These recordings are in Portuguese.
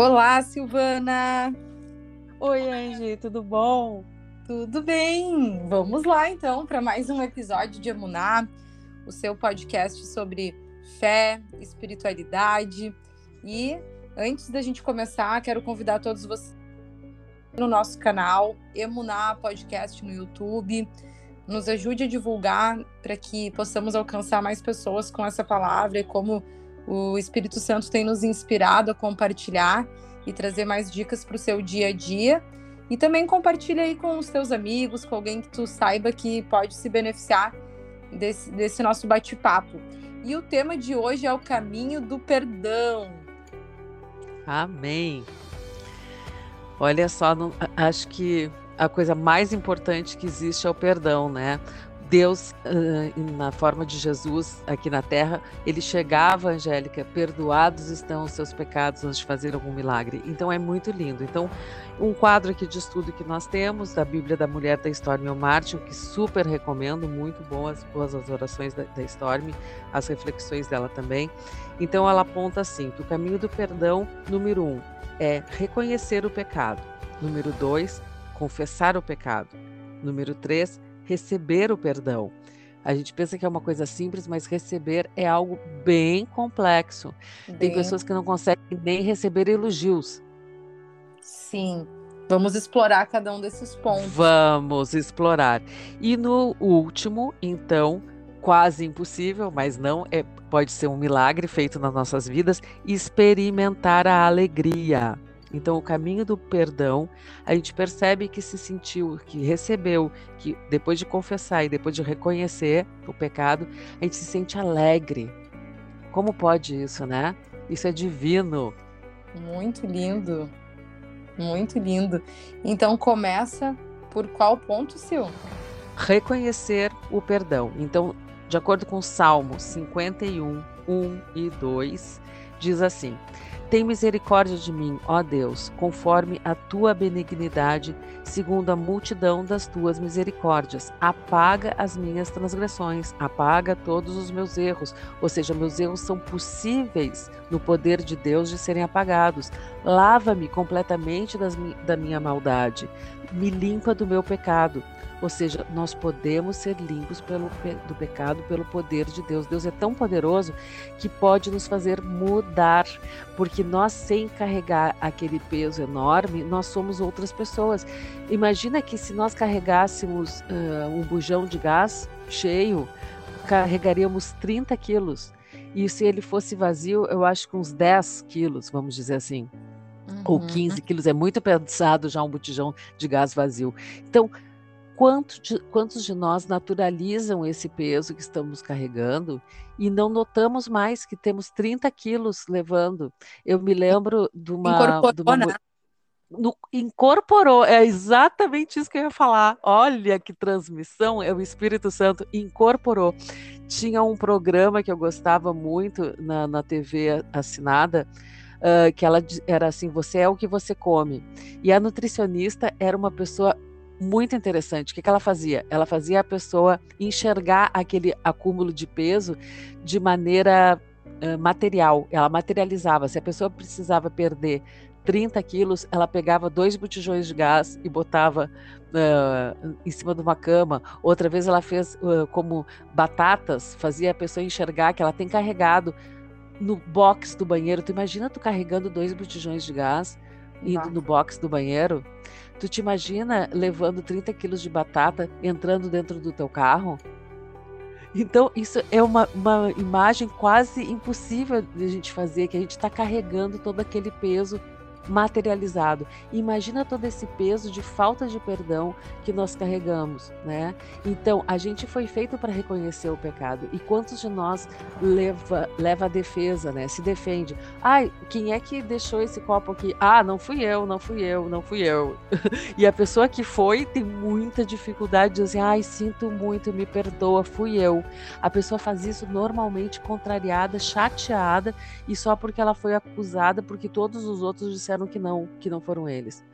Olá, Silvana! Oi, Angie, tudo bom? Tudo bem? Vamos lá então para mais um episódio de Emuná, o seu podcast sobre fé, espiritualidade. E antes da gente começar, quero convidar todos vocês no nosso canal Emuná Podcast no YouTube. Nos ajude a divulgar para que possamos alcançar mais pessoas com essa palavra e como o Espírito Santo tem nos inspirado a compartilhar e trazer mais dicas para o seu dia a dia. E também compartilha aí com os teus amigos, com alguém que tu saiba que pode se beneficiar desse, desse nosso bate-papo. E o tema de hoje é o caminho do perdão. Amém. Olha só, não, acho que a coisa mais importante que existe é o perdão, né? Deus, na forma de Jesus aqui na terra, ele chegava, Angélica, perdoados estão os seus pecados antes de fazer algum milagre. Então é muito lindo. Então, um quadro aqui de estudo que nós temos, da Bíblia da Mulher da Stormy Martin, que super recomendo, muito boas, boas as orações da, da Stormy, as reflexões dela também. Então ela aponta assim, que o caminho do perdão, número um, é reconhecer o pecado. Número dois, confessar o pecado. Número três, receber o perdão. A gente pensa que é uma coisa simples, mas receber é algo bem complexo. Bem... Tem pessoas que não conseguem nem receber elogios. Sim. Vamos explorar cada um desses pontos. Vamos explorar. E no último, então, quase impossível, mas não é, pode ser um milagre feito nas nossas vidas, experimentar a alegria. Então, o caminho do perdão, a gente percebe que se sentiu, que recebeu, que depois de confessar e depois de reconhecer o pecado, a gente se sente alegre. Como pode isso, né? Isso é divino. Muito lindo. Muito lindo. Então, começa por qual ponto, Sil? Reconhecer o perdão. Então, de acordo com Salmo 51, 1 e 2, diz assim: tem misericórdia de mim, ó Deus, conforme a tua benignidade, segundo a multidão das tuas misericórdias. Apaga as minhas transgressões, apaga todos os meus erros. Ou seja, meus erros são possíveis no poder de Deus de serem apagados. Lava-me completamente das, da minha maldade, me limpa do meu pecado. Ou seja, nós podemos ser limpos pelo, do pecado pelo poder de Deus. Deus é tão poderoso que pode nos fazer mudar, porque nós, sem carregar aquele peso enorme, nós somos outras pessoas. Imagina que se nós carregássemos uh, um bujão de gás cheio, carregaríamos 30 quilos. E se ele fosse vazio, eu acho que uns 10 quilos, vamos dizer assim. Uhum. Ou 15 quilos, é muito pesado já um botijão de gás vazio. Então, quanto de, quantos de nós naturalizam esse peso que estamos carregando e não notamos mais que temos 30 quilos levando? Eu me lembro de uma. Incorporou, de uma, né? no, incorporou, é exatamente isso que eu ia falar. Olha que transmissão, é o Espírito Santo incorporou. Tinha um programa que eu gostava muito na, na TV assinada, uh, que ela era assim: você é o que você come. E a nutricionista era uma pessoa muito interessante. O que, que ela fazia? Ela fazia a pessoa enxergar aquele acúmulo de peso de maneira uh, material. Ela materializava. Se a pessoa precisava perder 30 quilos, ela pegava dois botijões de gás e botava uh, em cima de uma cama. Outra vez ela fez uh, como batatas, fazia a pessoa enxergar que ela tem carregado no box do banheiro. Tu imagina tu carregando dois botijões de gás indo no box do banheiro? Tu te imagina levando 30 quilos de batata entrando dentro do teu carro? Então, isso é uma, uma imagem quase impossível de a gente fazer, que a gente está carregando todo aquele peso materializado. Imagina todo esse peso de falta de perdão que nós carregamos, né? Então, a gente foi feito para reconhecer o pecado. E quantos de nós leva leva a defesa, né? Se defende. Ai, quem é que deixou esse copo aqui? Ah, não fui eu, não fui eu, não fui eu. e a pessoa que foi tem muita dificuldade de dizer, ai, sinto muito, me perdoa, fui eu. A pessoa faz isso normalmente contrariada, chateada e só porque ela foi acusada porque todos os outros disseram que não, que não foram eles.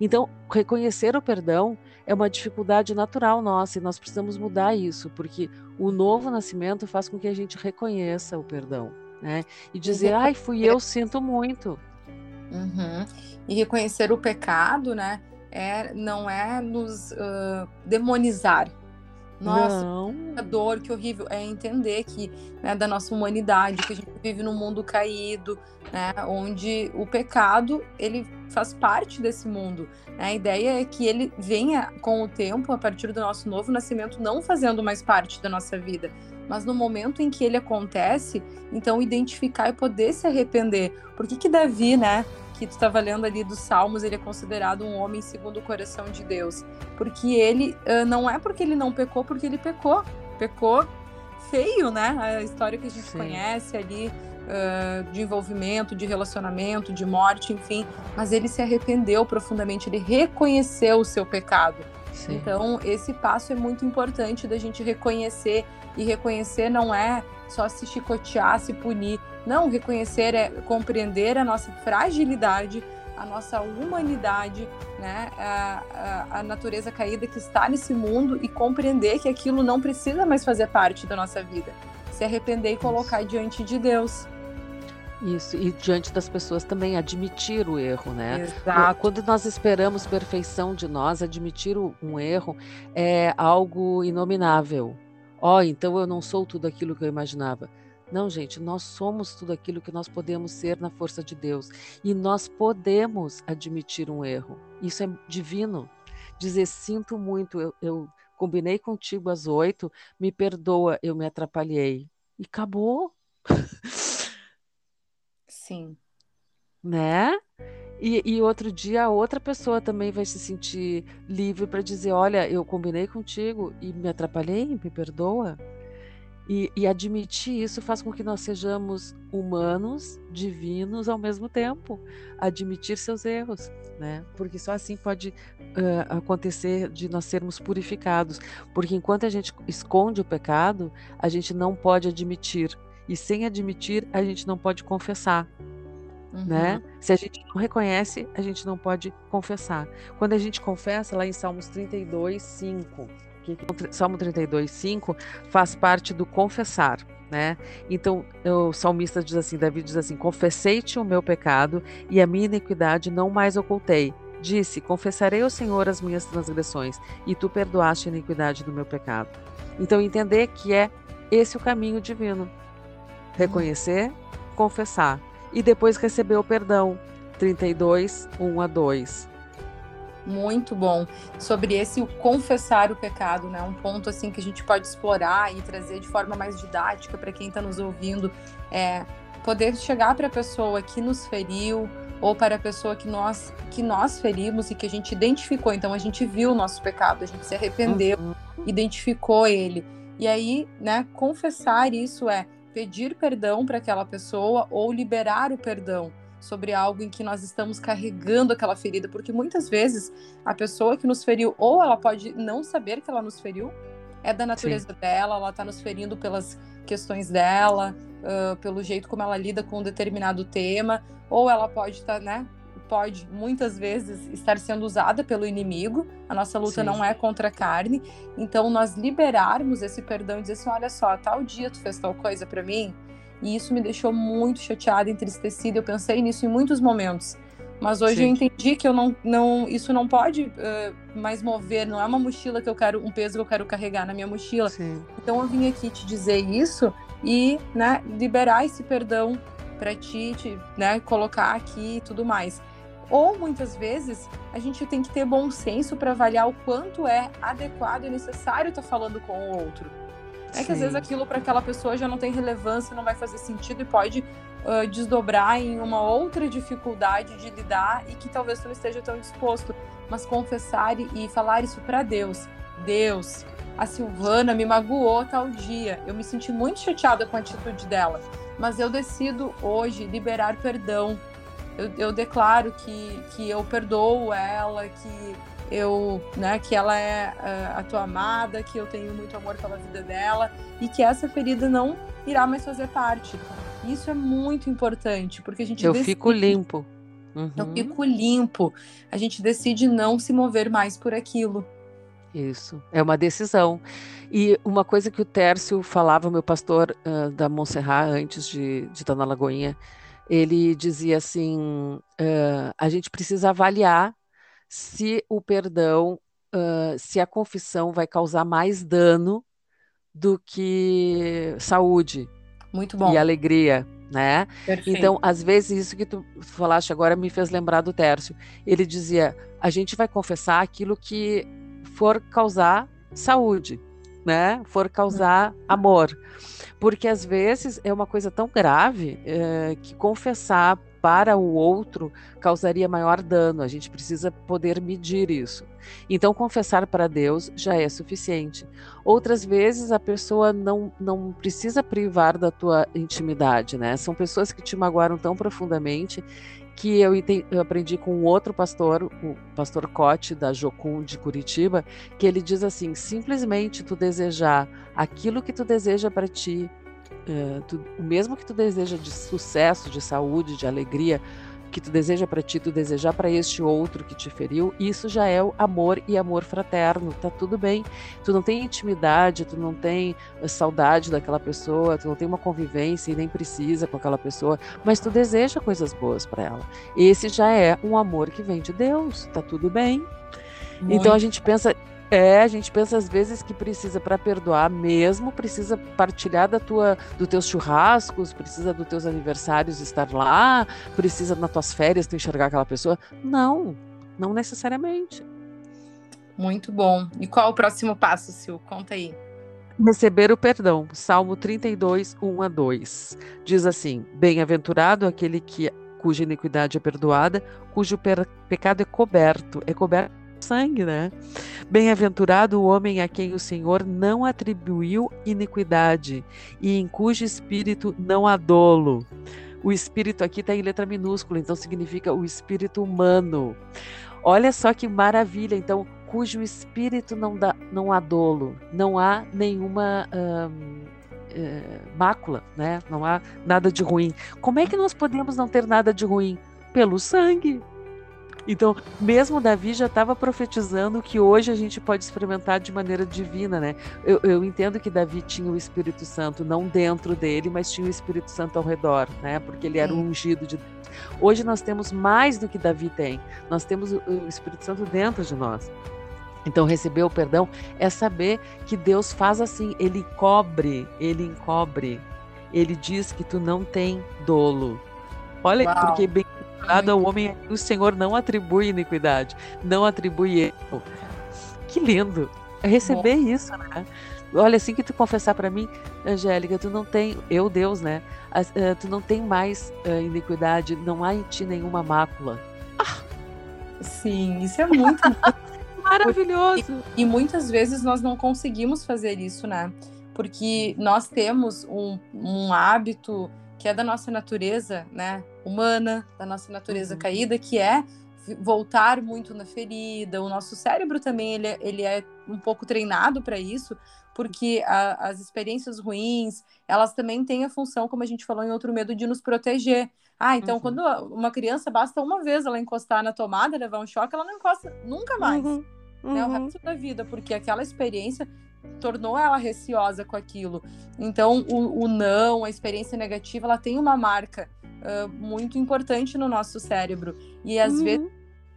Então, reconhecer o perdão é uma dificuldade natural nossa e nós precisamos mudar isso, porque o novo nascimento faz com que a gente reconheça o perdão, né? E dizer, ai, fui eu, sinto muito. Uhum. E reconhecer o pecado, né? É, não é nos uh, demonizar, nossa, não. que dor, que horrível. É entender que, né, da nossa humanidade, que a gente vive num mundo caído, né, onde o pecado, ele faz parte desse mundo. Né? A ideia é que ele venha com o tempo, a partir do nosso novo nascimento, não fazendo mais parte da nossa vida, mas no momento em que ele acontece, então identificar e poder se arrepender. Por que que Davi, né, que tu estava lendo ali dos Salmos, ele é considerado um homem segundo o coração de Deus. Porque ele uh, não é porque ele não pecou, porque ele pecou. Pecou feio, né? A história que a gente Sim. conhece ali uh, de envolvimento, de relacionamento, de morte, enfim. Mas ele se arrependeu profundamente, ele reconheceu o seu pecado. Sim. Então, esse passo é muito importante da gente reconhecer. E reconhecer não é só se chicotear, se punir, não, reconhecer é compreender a nossa fragilidade, a nossa humanidade, né? a, a, a natureza caída que está nesse mundo e compreender que aquilo não precisa mais fazer parte da nossa vida. Se arrepender e colocar Isso. diante de Deus. Isso, e diante das pessoas também admitir o erro, né? Exato. Quando nós esperamos perfeição de nós, admitir um erro é algo inominável. Ó, oh, então eu não sou tudo aquilo que eu imaginava. Não, gente, nós somos tudo aquilo que nós podemos ser na força de Deus. E nós podemos admitir um erro. Isso é divino. Dizer, sinto muito, eu, eu combinei contigo às oito, me perdoa, eu me atrapalhei. E acabou. Sim. Né? E, e, outro dia a outra pessoa também vai se sentir livre para dizer: Olha, eu combinei contigo e me atrapalhei, me perdoa. E, e, admitir isso faz com que nós sejamos humanos, divinos ao mesmo tempo. Admitir seus erros, né? Porque só assim pode uh, acontecer de nós sermos purificados. Porque enquanto a gente esconde o pecado, a gente não pode admitir. E sem admitir, a gente não pode confessar. Uhum. Né? Se a gente não reconhece, a gente não pode confessar. Quando a gente confessa, lá em Salmos 32, 5 que o Salmo 32, 5 faz parte do confessar. Né? Então, o salmista diz assim: Davi diz assim: Confessei-te o meu pecado e a minha iniquidade não mais ocultei. Disse: Confessarei ao Senhor as minhas transgressões e tu perdoaste a iniquidade do meu pecado. Então, entender que é esse o caminho divino: reconhecer, confessar e depois receber o perdão. 32, 1 a 2 muito bom sobre esse o confessar o pecado, né? Um ponto assim que a gente pode explorar e trazer de forma mais didática para quem está nos ouvindo, é poder chegar para a pessoa que nos feriu ou para a pessoa que nós que nós ferimos e que a gente identificou. Então a gente viu o nosso pecado, a gente se arrependeu, uhum. identificou ele. E aí, né, confessar isso é pedir perdão para aquela pessoa ou liberar o perdão sobre algo em que nós estamos carregando aquela ferida, porque muitas vezes a pessoa que nos feriu, ou ela pode não saber que ela nos feriu, é da natureza Sim. dela, ela está nos ferindo pelas questões dela, uh, pelo jeito como ela lida com um determinado tema, ou ela pode estar, tá, né? Pode muitas vezes estar sendo usada pelo inimigo. A nossa luta Sim. não é contra a carne. Então, nós liberarmos esse perdão e dizer assim: olha só, tal dia tu fez tal coisa para mim, e isso me deixou muito chateada, entristecida. Eu pensei nisso em muitos momentos. Mas hoje Sim. eu entendi que eu não, não, isso não pode uh, mais mover, não é uma mochila que eu quero, um peso que eu quero carregar na minha mochila. Sim. Então eu vim aqui te dizer isso e, né, liberar esse perdão para ti, te, né, colocar aqui e tudo mais. Ou muitas vezes a gente tem que ter bom senso para avaliar o quanto é adequado e necessário estar tá falando com o outro. É que às vezes aquilo para aquela pessoa já não tem relevância, não vai fazer sentido e pode uh, desdobrar em uma outra dificuldade de lidar e que talvez tu não esteja tão disposto. Mas confessar e falar isso para Deus. Deus, a Silvana me magoou tal dia. Eu me senti muito chateada com a atitude dela. Mas eu decido hoje liberar perdão. Eu, eu declaro que, que eu perdoo ela, que eu, né, que ela é uh, a tua amada, que eu tenho muito amor pela vida dela e que essa ferida não irá mais fazer parte. Isso é muito importante, porque a gente Eu decide, fico limpo. Uhum. Eu fico limpo. A gente decide não se mover mais por aquilo. Isso, é uma decisão. E uma coisa que o Tércio falava, meu pastor uh, da Montserrat, antes de, de estar na Lagoinha, ele dizia assim: uh, a gente precisa avaliar se o perdão, uh, se a confissão vai causar mais dano do que saúde Muito bom. e alegria, né? Perfeito. Então, às vezes, isso que tu falaste agora me fez lembrar do Tércio. Ele dizia: a gente vai confessar aquilo que for causar saúde, né? For causar amor. Porque às vezes é uma coisa tão grave é, que confessar para o outro causaria maior dano. A gente precisa poder medir isso. Então, confessar para Deus já é suficiente. Outras vezes, a pessoa não, não precisa privar da tua intimidade, né? São pessoas que te magoaram tão profundamente que eu, eu, aprendi com outro pastor, o pastor Cote, da Jocum de Curitiba, que ele diz assim: simplesmente tu desejar aquilo que tu deseja para ti, uh, tu, o mesmo que tu deseja de sucesso, de saúde, de alegria, que tu deseja para ti, tu desejar para este outro que te feriu, isso já é o amor e amor fraterno, tá tudo bem. Tu não tem intimidade, tu não tem eh, saudade daquela pessoa, tu não tem uma convivência e nem precisa com aquela pessoa, mas tu deseja coisas boas para ela. Esse já é um amor que vem de Deus, tá tudo bem. Muito. Então a gente pensa, é, a gente pensa às vezes que precisa para perdoar mesmo, precisa partilhar da tua, dos teus churrascos, precisa dos teus aniversários estar lá, precisa nas tuas férias tu enxergar aquela pessoa. Não, não necessariamente. Muito bom. E qual o próximo passo, Sil? Conta aí. Receber o perdão. Salmo 32, 1 a 2. Diz assim: Bem-aventurado aquele que cuja iniquidade é perdoada, cujo pecado é coberto, é coberto sangue, né? Bem-aventurado o homem a quem o Senhor não atribuiu iniquidade e em cujo espírito não há dolo. O espírito aqui está em letra minúscula, então significa o espírito humano. Olha só que maravilha, então, cujo espírito não, dá, não há dolo, não há nenhuma hum, mácula, né? não há nada de ruim. Como é que nós podemos não ter nada de ruim? Pelo sangue. Então, mesmo Davi já estava profetizando que hoje a gente pode experimentar de maneira divina, né? Eu, eu, entendo que Davi tinha o Espírito Santo não dentro dele, mas tinha o Espírito Santo ao redor, né? Porque ele era o ungido de Hoje nós temos mais do que Davi tem. Nós temos o, o Espírito Santo dentro de nós. Então, receber o perdão é saber que Deus faz assim, ele cobre, ele encobre. Ele diz que tu não tem dolo. Olha, Uau. porque bem Nada ao homem o Senhor não atribui iniquidade, não atribui erro. Que lindo! Receber Bom. isso, né? Olha, assim que tu confessar para mim, Angélica, tu não tem, eu Deus, né? Uh, tu não tem mais uh, iniquidade, não há em ti nenhuma mácula. Ah! Sim, isso é muito maravilhoso. E, e, muitas vezes nós não conseguimos fazer isso, né? Porque nós temos um, um hábito que é da nossa natureza, né, humana, da nossa natureza uhum. caída, que é voltar muito na ferida. O nosso cérebro também ele é, ele é um pouco treinado para isso, porque a, as experiências ruins elas também têm a função, como a gente falou em outro medo, de nos proteger. Ah, então uhum. quando uma criança basta uma vez ela encostar na tomada, levar um choque, ela não encosta nunca mais. Uhum. Né, o uhum. resto da vida, porque aquela experiência tornou ela receosa com aquilo. Então, o, o não, a experiência negativa, ela tem uma marca uh, muito importante no nosso cérebro. E às uhum. vezes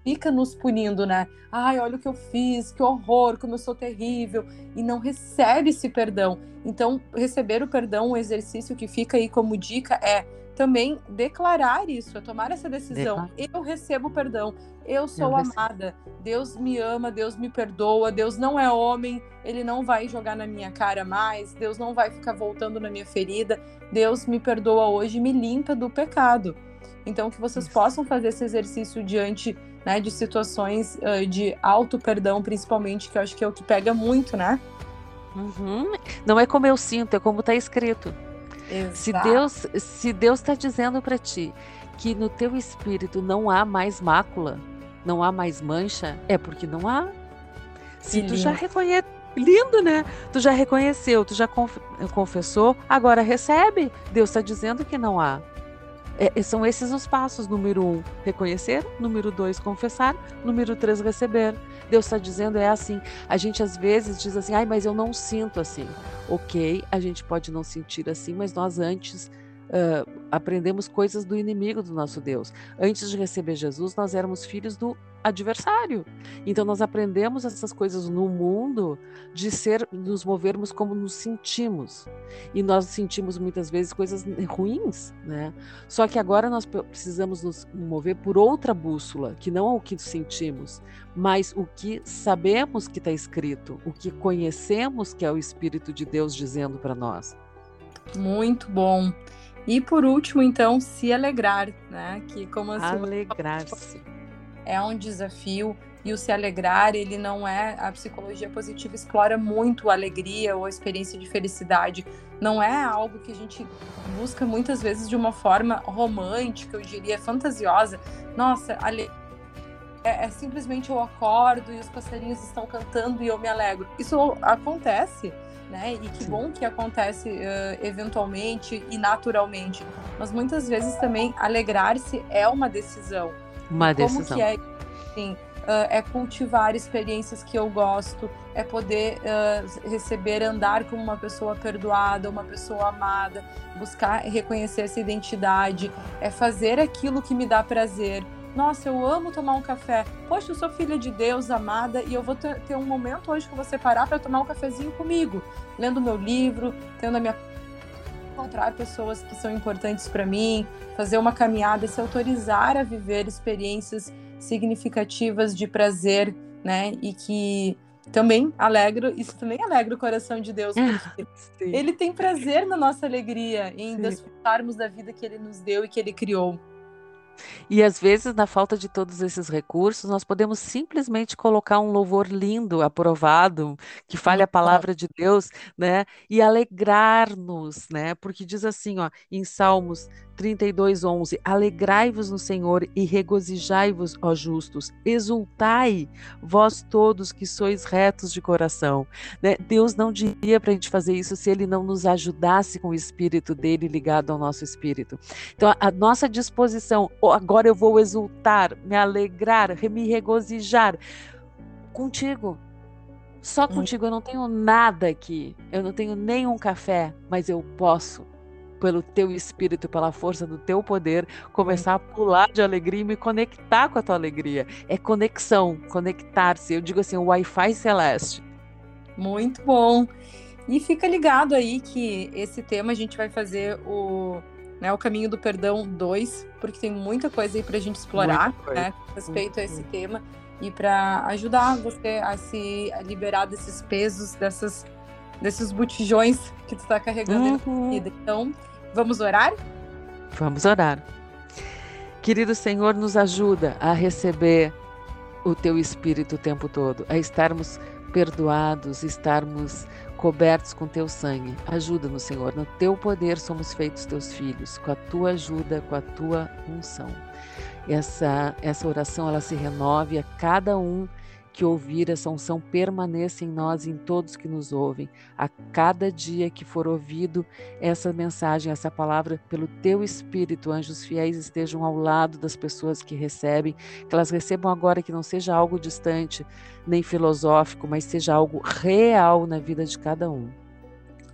fica nos punindo, né? Ai, olha o que eu fiz, que horror, como eu sou terrível. E não recebe esse perdão. Então, receber o perdão, um exercício que fica aí como dica é também declarar isso, é tomar essa decisão. Eu recebo perdão, eu sou eu amada, Deus me ama, Deus me perdoa, Deus não é homem, ele não vai jogar na minha cara mais, Deus não vai ficar voltando na minha ferida, Deus me perdoa hoje, me limpa do pecado. Então, que vocês isso. possam fazer esse exercício diante né, de situações uh, de auto perdão, principalmente, que eu acho que é o que pega muito, né? Uhum. Não é como eu sinto, é como está escrito. Exato. Se Deus se Deus está dizendo para ti que no teu espírito não há mais mácula, não há mais mancha, é porque não há. Se que tu lindo. já reconhece, lindo, né? Tu já reconheceu, tu já confessou, agora recebe. Deus está dizendo que não há. É, são esses os passos. Número um, reconhecer. Número dois, confessar. Número três, receber. Deus está dizendo é assim. A gente às vezes diz assim, ai, mas eu não sinto assim. Ok, a gente pode não sentir assim, mas nós antes, uh, aprendemos coisas do inimigo do nosso Deus. Antes de receber Jesus, nós éramos filhos do adversário. Então nós aprendemos essas coisas no mundo de ser nos movermos como nos sentimos. E nós sentimos muitas vezes coisas ruins, né? Só que agora nós precisamos nos mover por outra bússola, que não é o que sentimos, mas o que sabemos que está escrito, o que conhecemos que é o espírito de Deus dizendo para nós. Muito bom. E por último, então, se alegrar, né? Que como a alegrar-se é um desafio e o se alegrar, ele não é. A psicologia positiva explora muito a alegria ou a experiência de felicidade. Não é algo que a gente busca muitas vezes de uma forma romântica, eu diria, fantasiosa. Nossa, ale... é, é simplesmente eu acordo e os passarinhos estão cantando e eu me alegro. Isso acontece. Né? E que bom que acontece uh, eventualmente e naturalmente. Mas muitas vezes também alegrar-se é uma decisão. Uma Como decisão. que é, assim, uh, é cultivar experiências que eu gosto, é poder uh, receber, andar como uma pessoa perdoada, uma pessoa amada, buscar reconhecer essa identidade, é fazer aquilo que me dá prazer. Nossa, eu amo tomar um café. Poxa, eu sou filha de Deus, amada, e eu vou ter, um momento hoje que você parar para tomar um cafezinho comigo, lendo meu livro, tendo a minha encontrar pessoas que são importantes para mim, fazer uma caminhada, se autorizar a viver experiências significativas de prazer, né? E que também alegra, isso também alegra o coração de Deus, porque ele tem prazer na nossa alegria, em Sim. desfrutarmos da vida que ele nos deu e que ele criou. E às vezes, na falta de todos esses recursos, nós podemos simplesmente colocar um louvor lindo, aprovado, que fale a palavra de Deus, né? E alegrar-nos, né? Porque diz assim, ó, em Salmos 32, 11: Alegrai-vos no Senhor e regozijai-vos, ó justos, exultai, vós todos que sois retos de coração. Né? Deus não diria para a gente fazer isso se Ele não nos ajudasse com o Espírito dele ligado ao nosso Espírito. Então, a, a nossa disposição, oh, agora eu vou exultar, me alegrar, me regozijar contigo. Só contigo, eu não tenho nada aqui, eu não tenho nenhum café, mas eu posso pelo teu espírito, pela força do teu poder, começar a pular de alegria e me conectar com a tua alegria. É conexão, conectar-se. Eu digo assim, o Wi-Fi celeste. Muito bom. E fica ligado aí que esse tema a gente vai fazer o, né, o caminho do perdão 2, porque tem muita coisa aí para a gente explorar né, com respeito a esse tema e para ajudar você a se liberar desses pesos, dessas, desses botijões que tu está carregando uhum. na vida. Então, Vamos orar? Vamos orar. Querido Senhor, nos ajuda a receber o teu espírito o tempo todo, a estarmos perdoados, estarmos cobertos com teu sangue. Ajuda-nos, Senhor. No teu poder somos feitos teus filhos, com a tua ajuda, com a tua unção. Essa essa oração ela se renove a cada um que ouvir essa unção permaneça em nós e em todos que nos ouvem. A cada dia que for ouvido essa mensagem, essa palavra, pelo teu Espírito, anjos fiéis estejam ao lado das pessoas que recebem, que elas recebam agora que não seja algo distante, nem filosófico, mas seja algo real na vida de cada um.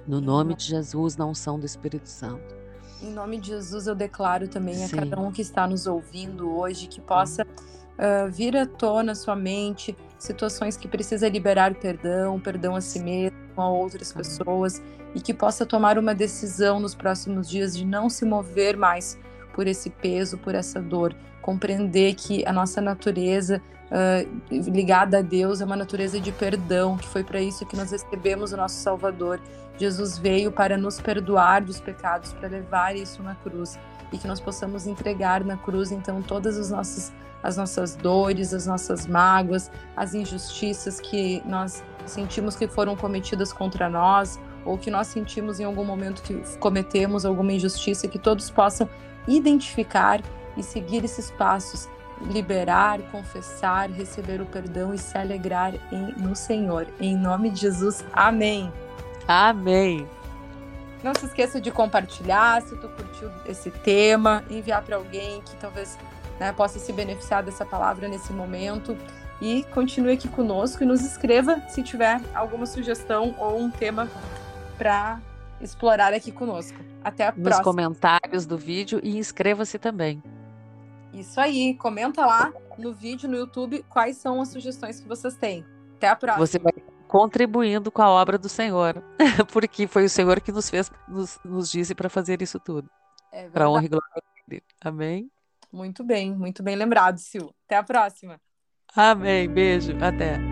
No nome de Jesus, na unção do Espírito Santo. Em nome de Jesus, eu declaro também Sim. a cada um que está nos ouvindo hoje que possa uh, vir à tona sua mente situações que precisa liberar perdão, perdão a si mesmo, a outras pessoas, e que possa tomar uma decisão nos próximos dias de não se mover mais por esse peso, por essa dor, compreender que a nossa natureza uh, ligada a Deus é uma natureza de perdão, que foi para isso que nós recebemos o nosso Salvador. Jesus veio para nos perdoar dos pecados, para levar isso na cruz e que nós possamos entregar na cruz então todas as nossas as nossas dores, as nossas mágoas, as injustiças que nós sentimos que foram cometidas contra nós ou que nós sentimos em algum momento que cometemos alguma injustiça, que todos possam identificar e seguir esses passos, liberar, confessar, receber o perdão e se alegrar em, no Senhor. Em nome de Jesus, amém. Amém. Não se esqueça de compartilhar se tu curtiu esse tema, enviar para alguém que talvez né, possa se beneficiar dessa palavra nesse momento. E continue aqui conosco e nos escreva se tiver alguma sugestão ou um tema para explorar aqui conosco. Até a Nos próxima. comentários do vídeo e inscreva-se também. Isso aí, comenta lá no vídeo no YouTube quais são as sugestões que vocês têm. Até a próxima. Você vai contribuindo com a obra do Senhor, porque foi o Senhor que nos fez, nos, nos disse para fazer isso tudo, É para honra e glória dele. Amém? Muito bem, muito bem lembrado, Sil. Até a próxima. Amém. Beijo. Até.